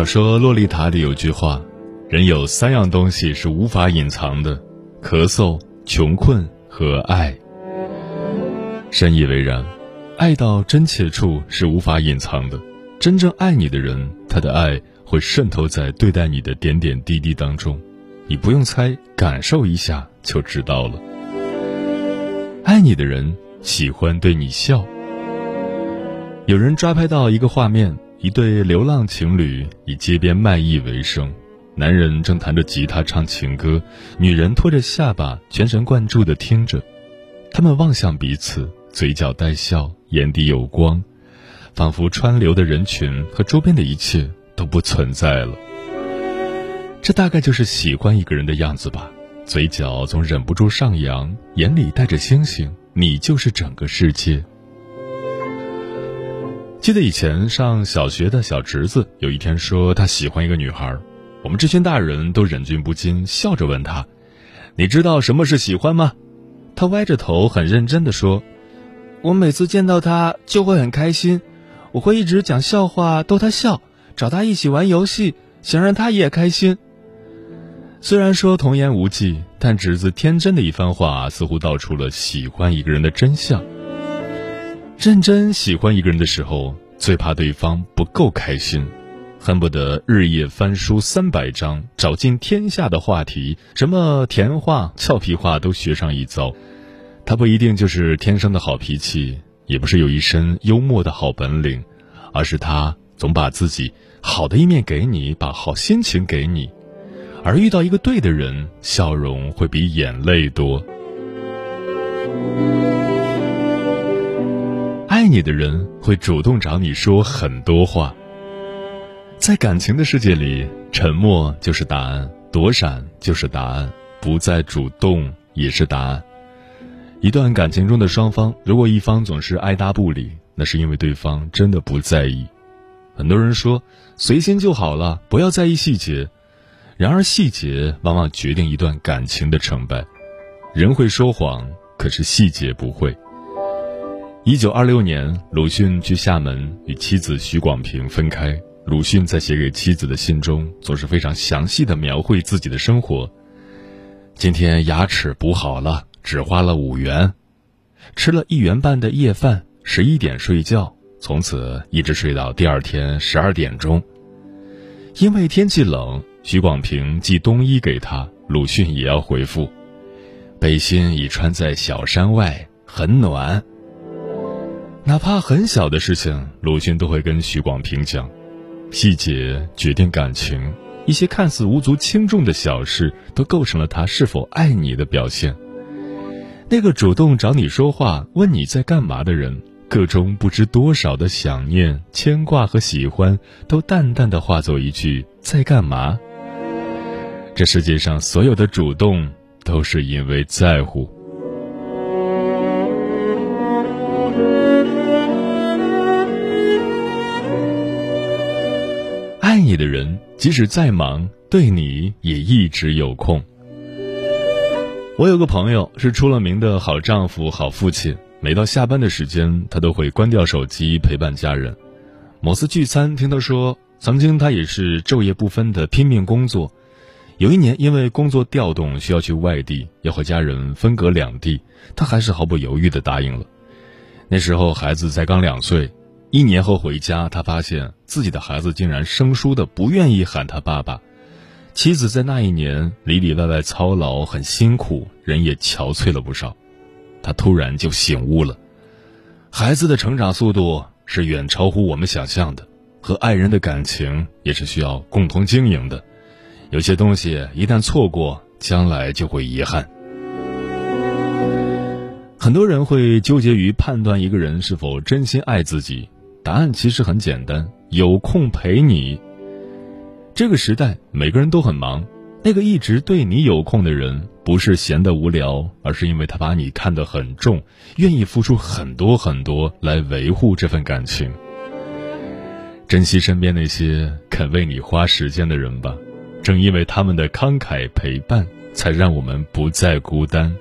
小说《洛丽塔》里有句话：“人有三样东西是无法隐藏的，咳嗽、穷困和爱。”深以为然，爱到真切处是无法隐藏的。真正爱你的人，他的爱会渗透在对待你的点点滴滴当中，你不用猜，感受一下就知道了。爱你的人喜欢对你笑。有人抓拍到一个画面。一对流浪情侣以街边卖艺为生，男人正弹着吉他唱情歌，女人托着下巴全神贯注地听着。他们望向彼此，嘴角带笑，眼底有光，仿佛川流的人群和周边的一切都不存在了。这大概就是喜欢一个人的样子吧，嘴角总忍不住上扬，眼里带着星星，你就是整个世界。记得以前上小学的小侄子有一天说他喜欢一个女孩，我们这群大人都忍俊不禁，笑着问他：“你知道什么是喜欢吗？”他歪着头很认真地说：“我每次见到她就会很开心，我会一直讲笑话逗她笑，找她一起玩游戏，想让她也开心。”虽然说童言无忌，但侄子天真的一番话似乎道出了喜欢一个人的真相。认真喜欢一个人的时候，最怕对方不够开心，恨不得日夜翻书三百章，找尽天下的话题，什么甜话、俏皮话都学上一遭。他不一定就是天生的好脾气，也不是有一身幽默的好本领，而是他总把自己好的一面给你，把好心情给你。而遇到一个对的人，笑容会比眼泪多。爱你的人会主动找你说很多话。在感情的世界里，沉默就是答案，躲闪就是答案，不再主动也是答案。一段感情中的双方，如果一方总是爱答不理，那是因为对方真的不在意。很多人说随心就好了，不要在意细节。然而细节往往决定一段感情的成败。人会说谎，可是细节不会。一九二六年，鲁迅去厦门与妻子许广平分开。鲁迅在写给妻子的信中，总是非常详细的描绘自己的生活。今天牙齿补好了，只花了五元，吃了一元半的夜饭，十一点睡觉，从此一直睡到第二天十二点钟。因为天气冷，许广平寄冬衣给他，鲁迅也要回复：背心已穿在小山外，很暖。哪怕很小的事情，鲁迅都会跟许广平讲。细节决定感情，一些看似无足轻重的小事，都构成了他是否爱你的表现。那个主动找你说话、问你在干嘛的人，个中不知多少的想念、牵挂和喜欢，都淡淡的化作一句“在干嘛”。这世界上所有的主动，都是因为在乎。你的人，即使再忙，对你也一直有空。我有个朋友是出了名的好丈夫、好父亲，每到下班的时间，他都会关掉手机陪伴家人。某次聚餐，听他说，曾经他也是昼夜不分的拼命工作。有一年，因为工作调动需要去外地，要和家人分隔两地，他还是毫不犹豫的答应了。那时候孩子才刚两岁。一年后回家，他发现自己的孩子竟然生疏的不愿意喊他爸爸。妻子在那一年里里外外操劳，很辛苦，人也憔悴了不少。他突然就醒悟了，孩子的成长速度是远超乎我们想象的，和爱人的感情也是需要共同经营的。有些东西一旦错过，将来就会遗憾。很多人会纠结于判断一个人是否真心爱自己，答案其实很简单：有空陪你。这个时代，每个人都很忙。那个一直对你有空的人，不是闲得无聊，而是因为他把你看得很重，愿意付出很多很多来维护这份感情。珍惜身边那些肯为你花时间的人吧，正因为他们的慷慨陪伴，才让我们不再孤单。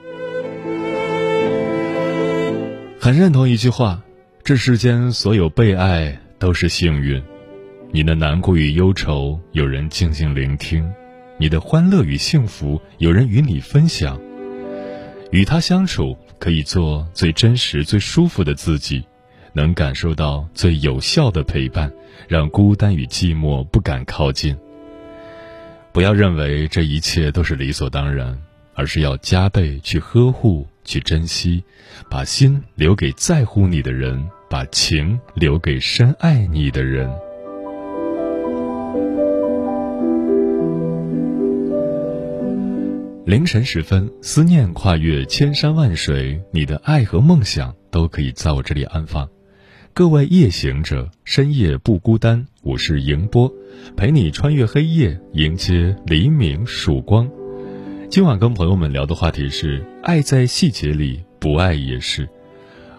很认同一句话：这世间所有被爱都是幸运。你的难过与忧愁，有人静静聆听；你的欢乐与幸福，有人与你分享。与他相处，可以做最真实、最舒服的自己，能感受到最有效的陪伴，让孤单与寂寞不敢靠近。不要认为这一切都是理所当然，而是要加倍去呵护、去珍惜，把心留给在乎你的人，把情留给深爱你的人。凌晨时分，思念跨越千山万水，你的爱和梦想都可以在我这里安放。各位夜行者，深夜不孤单，我是迎波，陪你穿越黑夜，迎接黎明曙光。今晚跟朋友们聊的话题是：爱在细节里，不爱也是。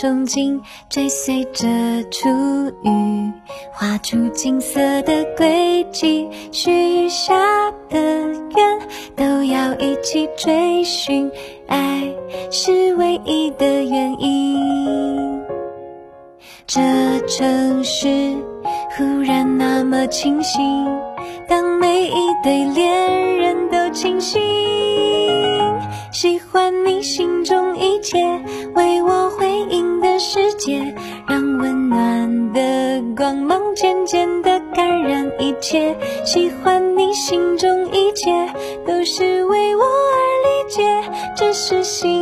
憧憬，追随着初遇，画出金色的轨迹。许下的愿都要一起追寻，爱是唯一的原因。这城市忽然那么清醒，当每一对恋人都清醒。喜欢你心中一切为我世界，让温暖的光芒渐渐的感染一切。喜欢你心中一切都是为我而理解，这是心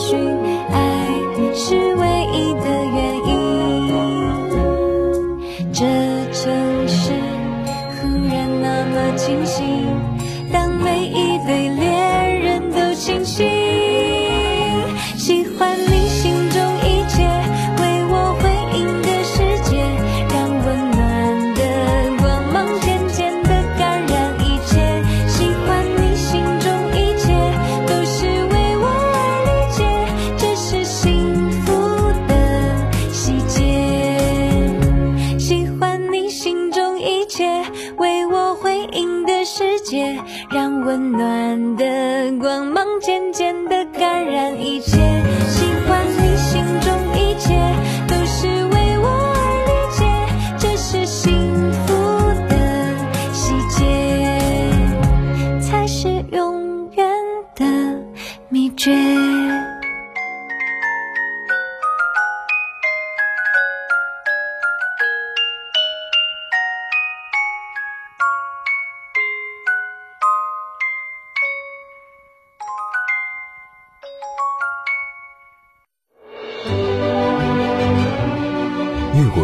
寻，爱是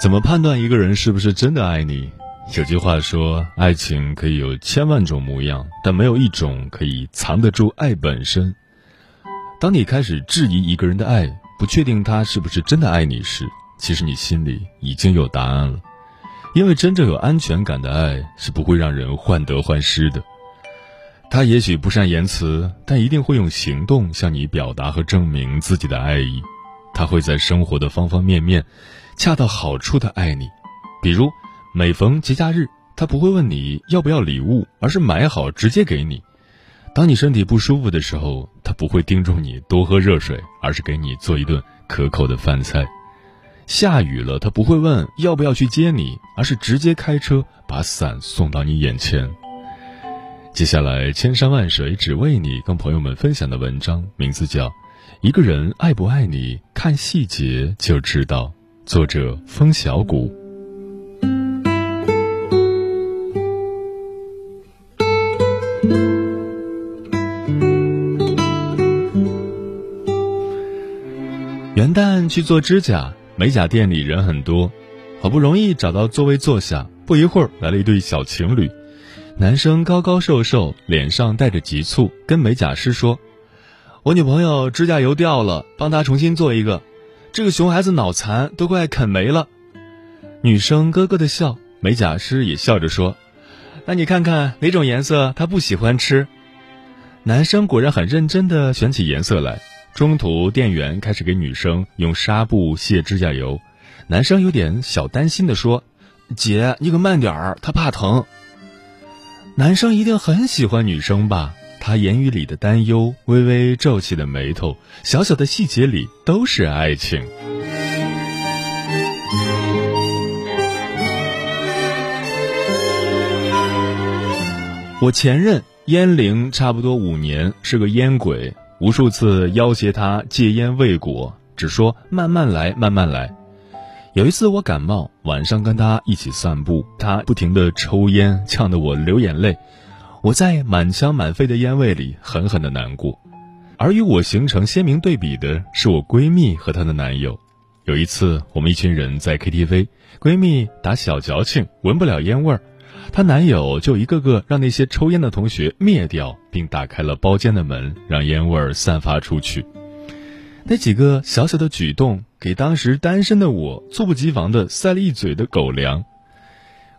怎么判断一个人是不是真的爱你？有句话说，爱情可以有千万种模样，但没有一种可以藏得住爱本身。当你开始质疑一个人的爱，不确定他是不是真的爱你时，其实你心里已经有答案了。因为真正有安全感的爱是不会让人患得患失的。他也许不善言辞，但一定会用行动向你表达和证明自己的爱意。他会在生活的方方面面。恰到好处的爱你，比如每逢节假日，他不会问你要不要礼物，而是买好直接给你。当你身体不舒服的时候，他不会叮嘱你多喝热水，而是给你做一顿可口的饭菜。下雨了，他不会问要不要去接你，而是直接开车把伞送到你眼前。接下来，千山万水只为你，跟朋友们分享的文章名字叫《一个人爱不爱你，看细节就知道》。作者风小谷。元旦去做指甲，美甲店里人很多，好不容易找到座位坐下，不一会儿来了一对小情侣，男生高高瘦瘦，脸上带着急促，跟美甲师说：“我女朋友指甲油掉了，帮她重新做一个。”这个熊孩子脑残，都快啃没了。女生咯咯的笑，美甲师也笑着说：“那你看看哪种颜色他不喜欢吃？”男生果然很认真的选起颜色来。中途店员开始给女生用纱布卸指甲油，男生有点小担心的说：“姐，你可慢点儿，他怕疼。”男生一定很喜欢女生吧？他言语里的担忧，微微皱起的眉头，小小的细节里都是爱情。我前任烟龄差不多五年，是个烟鬼，无数次要挟他戒烟未果，只说慢慢来，慢慢来。有一次我感冒，晚上跟他一起散步，他不停的抽烟，呛得我流眼泪。我在满腔满肺的烟味里狠狠的难过，而与我形成鲜明对比的是我闺蜜和她的男友。有一次，我们一群人在 KTV，闺蜜打小矫情，闻不了烟味儿，她男友就一个个让那些抽烟的同学灭掉，并打开了包间的门，让烟味儿散发出去。那几个小小的举动，给当时单身的我猝不及防的塞了一嘴的狗粮。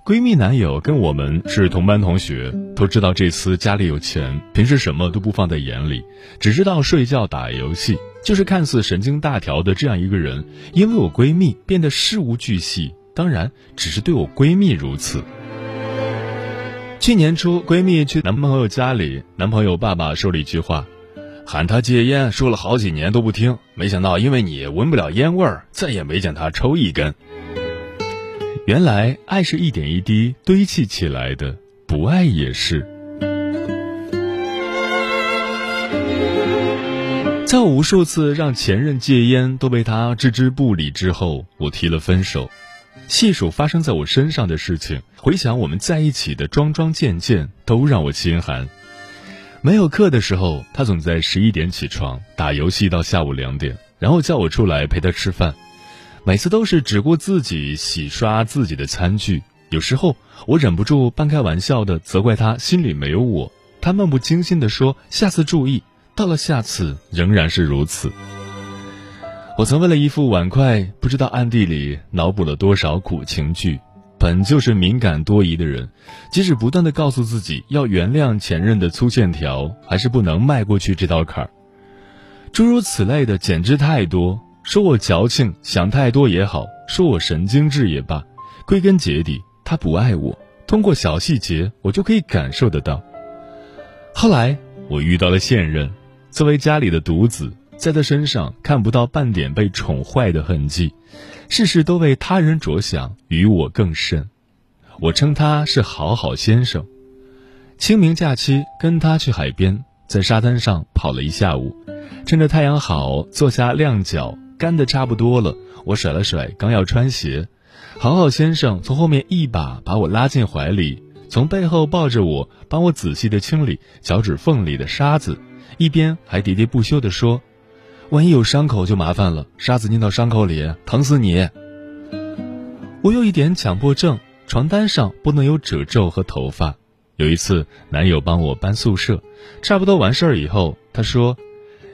闺蜜男友跟我们是同班同学，都知道这厮家里有钱，平时什么都不放在眼里，只知道睡觉打游戏，就是看似神经大条的这样一个人。因为我闺蜜变得事无巨细，当然只是对我闺蜜如此。去年初，闺蜜去男朋友家里，男朋友爸爸说了一句话，喊她戒烟，说了好几年都不听，没想到因为你闻不了烟味儿，再也没见她抽一根。原来爱是一点一滴堆砌起来的，不爱也是。在我无数次让前任戒烟都被他置之不理之后，我提了分手。细数发生在我身上的事情，回想我们在一起的桩桩件件，都让我心寒。没有课的时候，他总在十一点起床打游戏到下午两点，然后叫我出来陪他吃饭。每次都是只顾自己洗刷自己的餐具，有时候我忍不住半开玩笑的责怪他心里没有我，他漫不经心的说下次注意，到了下次仍然是如此。我曾为了一副碗筷，不知道暗地里脑补了多少苦情剧，本就是敏感多疑的人，即使不断的告诉自己要原谅前任的粗线条，还是不能迈过去这道坎儿。诸如此类的简直太多，说我矫情，想太多也好，说我神经质也罢，归根结底，他不爱我。通过小细节，我就可以感受得到。后来我遇到了现任，作为家里的独子，在他身上看不到半点被宠坏的痕迹，事事都为他人着想，与我更甚。我称他是好好先生。清明假期跟他去海边，在沙滩上跑了一下午，趁着太阳好，坐下晾脚，干的差不多了，我甩了甩刚要穿鞋。好好先生从后面一把把我拉进怀里，从背后抱着我，帮我仔细的清理脚趾缝里的沙子，一边还喋喋不休地说：“万一有伤口就麻烦了，沙子粘到伤口里，疼死你。”我有一点强迫症，床单上不能有褶皱和头发。有一次，男友帮我搬宿舍，差不多完事儿以后，他说：“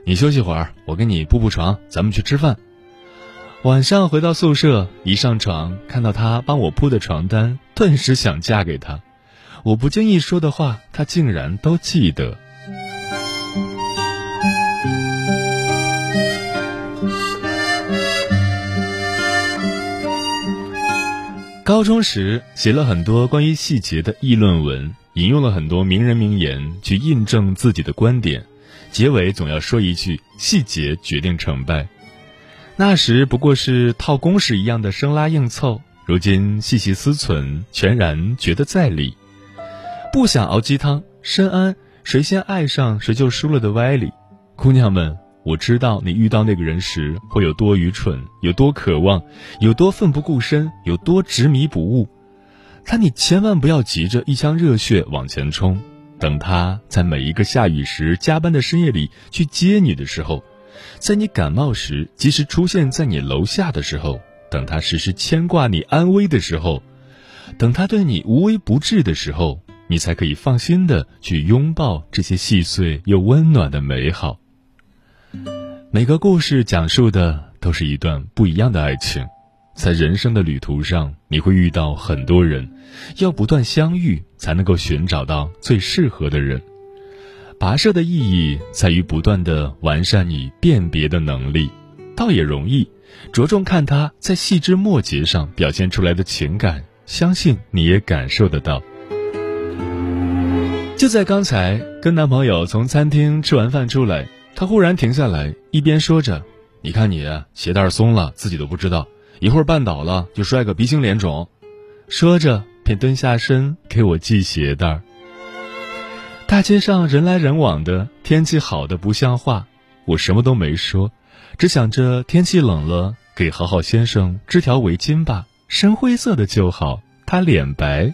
你休息会儿，我给你铺铺床，咱们去吃饭。”晚上回到宿舍，一上床看到他帮我铺的床单，顿时想嫁给他。我不经意说的话，他竟然都记得。高中时写了很多关于细节的议论文，引用了很多名人名言去印证自己的观点，结尾总要说一句：“细节决定成败。”那时不过是套公式一样的生拉硬凑，如今细细思忖，全然觉得在理。不想熬鸡汤，深谙谁先爱上谁就输了的歪理。姑娘们，我知道你遇到那个人时会有多愚蠢，有多渴望，有多奋不顾身，有多执迷不悟。但你千万不要急着一腔热血往前冲，等他在每一个下雨时加班的深夜里去接你的时候。在你感冒时，及时出现在你楼下的时候；等他时时牵挂你安危的时候；等他对你无微不至的时候，你才可以放心的去拥抱这些细碎又温暖的美好。每个故事讲述的都是一段不一样的爱情，在人生的旅途上，你会遇到很多人，要不断相遇，才能够寻找到最适合的人。跋涉的意义在于不断的完善你辨别的能力，倒也容易，着重看他在细枝末节上表现出来的情感，相信你也感受得到。就在刚才，跟男朋友从餐厅吃完饭出来，他忽然停下来，一边说着：“你看你鞋带松了，自己都不知道，一会儿绊倒了就摔个鼻青脸肿。”说着便蹲下身给我系鞋带。大街上人来人往的，天气好的不像话。我什么都没说，只想着天气冷了，给好好先生织条围巾吧，深灰色的就好，他脸白。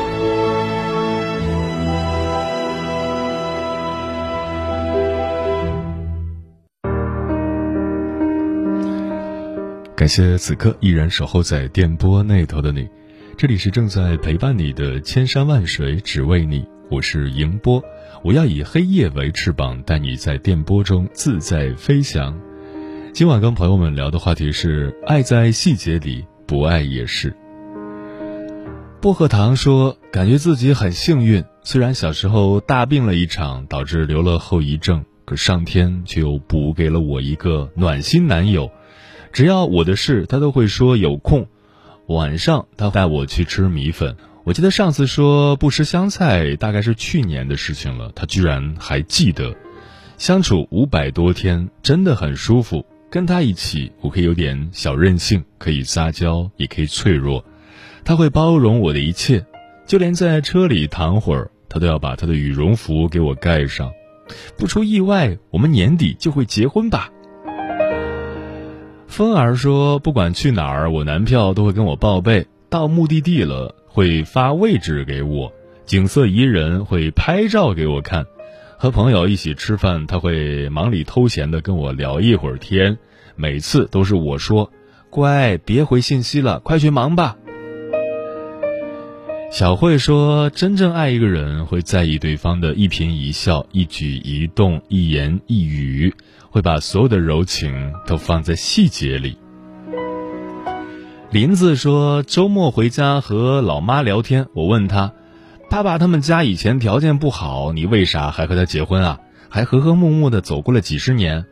感谢此刻依然守候在电波那头的你，这里是正在陪伴你的千山万水只为你，我是迎波，我要以黑夜为翅膀，带你在电波中自在飞翔。今晚跟朋友们聊的话题是：爱在细节里，不爱也是。薄荷糖说，感觉自己很幸运，虽然小时候大病了一场，导致留了后遗症，可上天却又补给了我一个暖心男友。只要我的事，他都会说有空。晚上他带我去吃米粉。我记得上次说不吃香菜，大概是去年的事情了。他居然还记得。相处五百多天，真的很舒服。跟他一起，我可以有点小任性，可以撒娇，也可以脆弱。他会包容我的一切，就连在车里躺会儿，他都要把他的羽绒服给我盖上。不出意外，我们年底就会结婚吧。风儿说，不管去哪儿，我男票都会跟我报备。到目的地了，会发位置给我，景色宜人，会拍照给我看。和朋友一起吃饭，他会忙里偷闲的跟我聊一会儿天。每次都是我说：“乖，别回信息了，快去忙吧。”小慧说：“真正爱一个人，会在意对方的一颦一笑、一举一动、一言一语，会把所有的柔情都放在细节里。”林子说：“周末回家和老妈聊天，我问他，爸爸他们家以前条件不好，你为啥还和他结婚啊？还和和睦睦的走过了几十年。”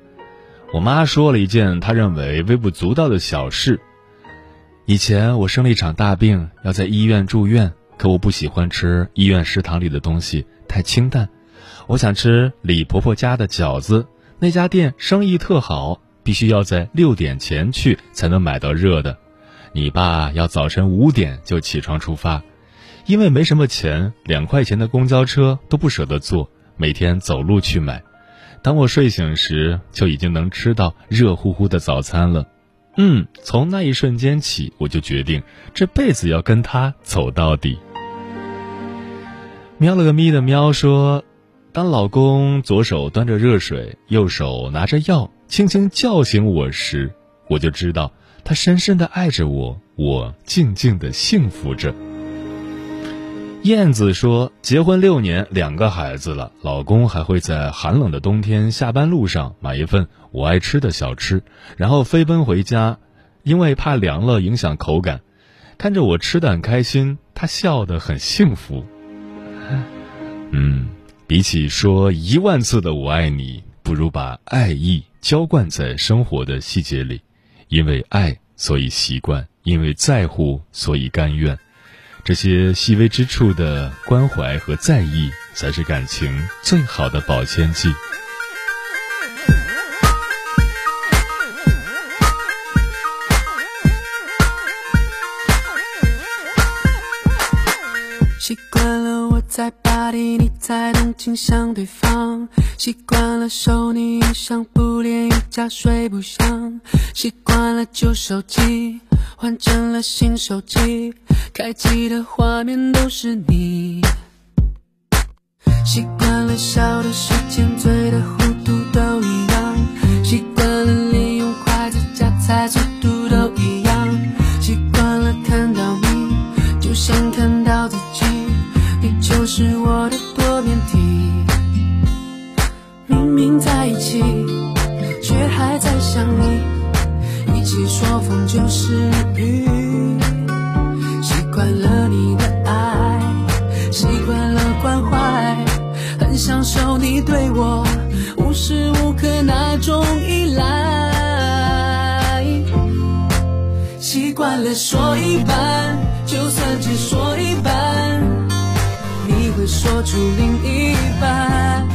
我妈说了一件她认为微不足道的小事：以前我生了一场大病，要在医院住院。可我不喜欢吃医院食堂里的东西，太清淡。我想吃李婆婆家的饺子，那家店生意特好，必须要在六点前去才能买到热的。你爸要早晨五点就起床出发，因为没什么钱，两块钱的公交车都不舍得坐，每天走路去买。当我睡醒时，就已经能吃到热乎乎的早餐了。嗯，从那一瞬间起，我就决定这辈子要跟他走到底。喵了个咪的喵说：“当老公左手端着热水，右手拿着药，轻轻叫醒我时，我就知道他深深的爱着我，我静静的幸福着。”燕子说：“结婚六年，两个孩子了，老公还会在寒冷的冬天下班路上买一份我爱吃的小吃，然后飞奔回家，因为怕凉了影响口感。看着我吃的很开心，他笑得很幸福。” 嗯，比起说一万次的“我爱你”，不如把爱意浇灌在生活的细节里。因为爱，所以习惯；因为在乎，所以甘愿。这些细微之处的关怀和在意，才是感情最好的保鲜剂。黎，你在东京想对方，习惯了受你影响，不连瑜伽睡不香，习惯了旧手机换成了新手机，开机的画面都是你，习惯了笑的时间，醉的糊涂都一样，习惯了利用筷子夹菜，速度都一样，习惯了看到你就像看到自己。你就是我的想你。一起说风就是雨，习惯了你的爱，习惯了关怀，很享受你对我无时无刻那种依赖。习惯了说一半，就算只说一半。你会说出另一半，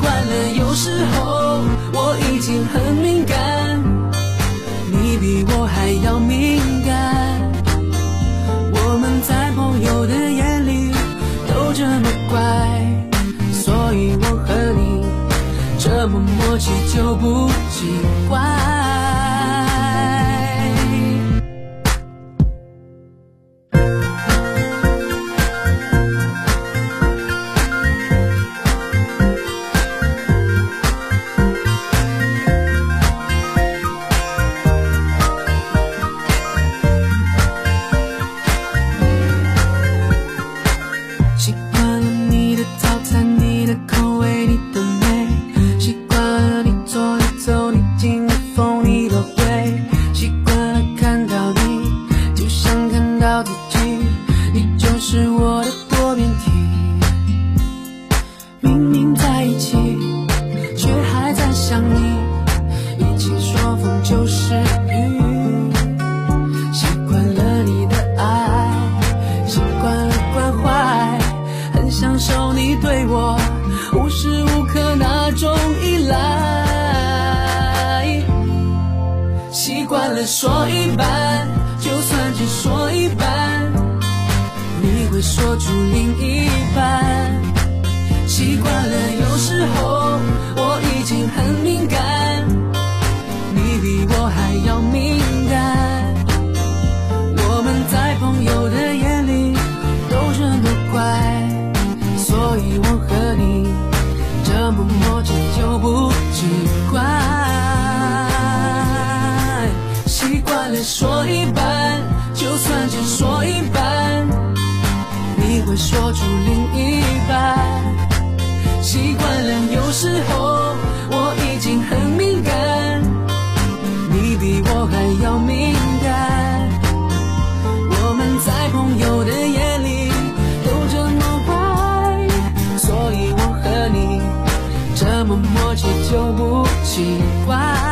惯了，有时候我已经很敏感，你比我还要敏感。我们在朋友的眼里都这么乖，所以我和你这么默契就不奇怪。就是雨习惯了你的爱习惯了关怀很享受你对我无时无刻那种依赖习惯了说一半就算只说一半你会说出另一半习惯了有时候会说出另一半。习惯了，有时候我已经很敏感，你比我还要敏感。我们在朋友的眼里都这么坏，所以我和你这么默契就不奇怪。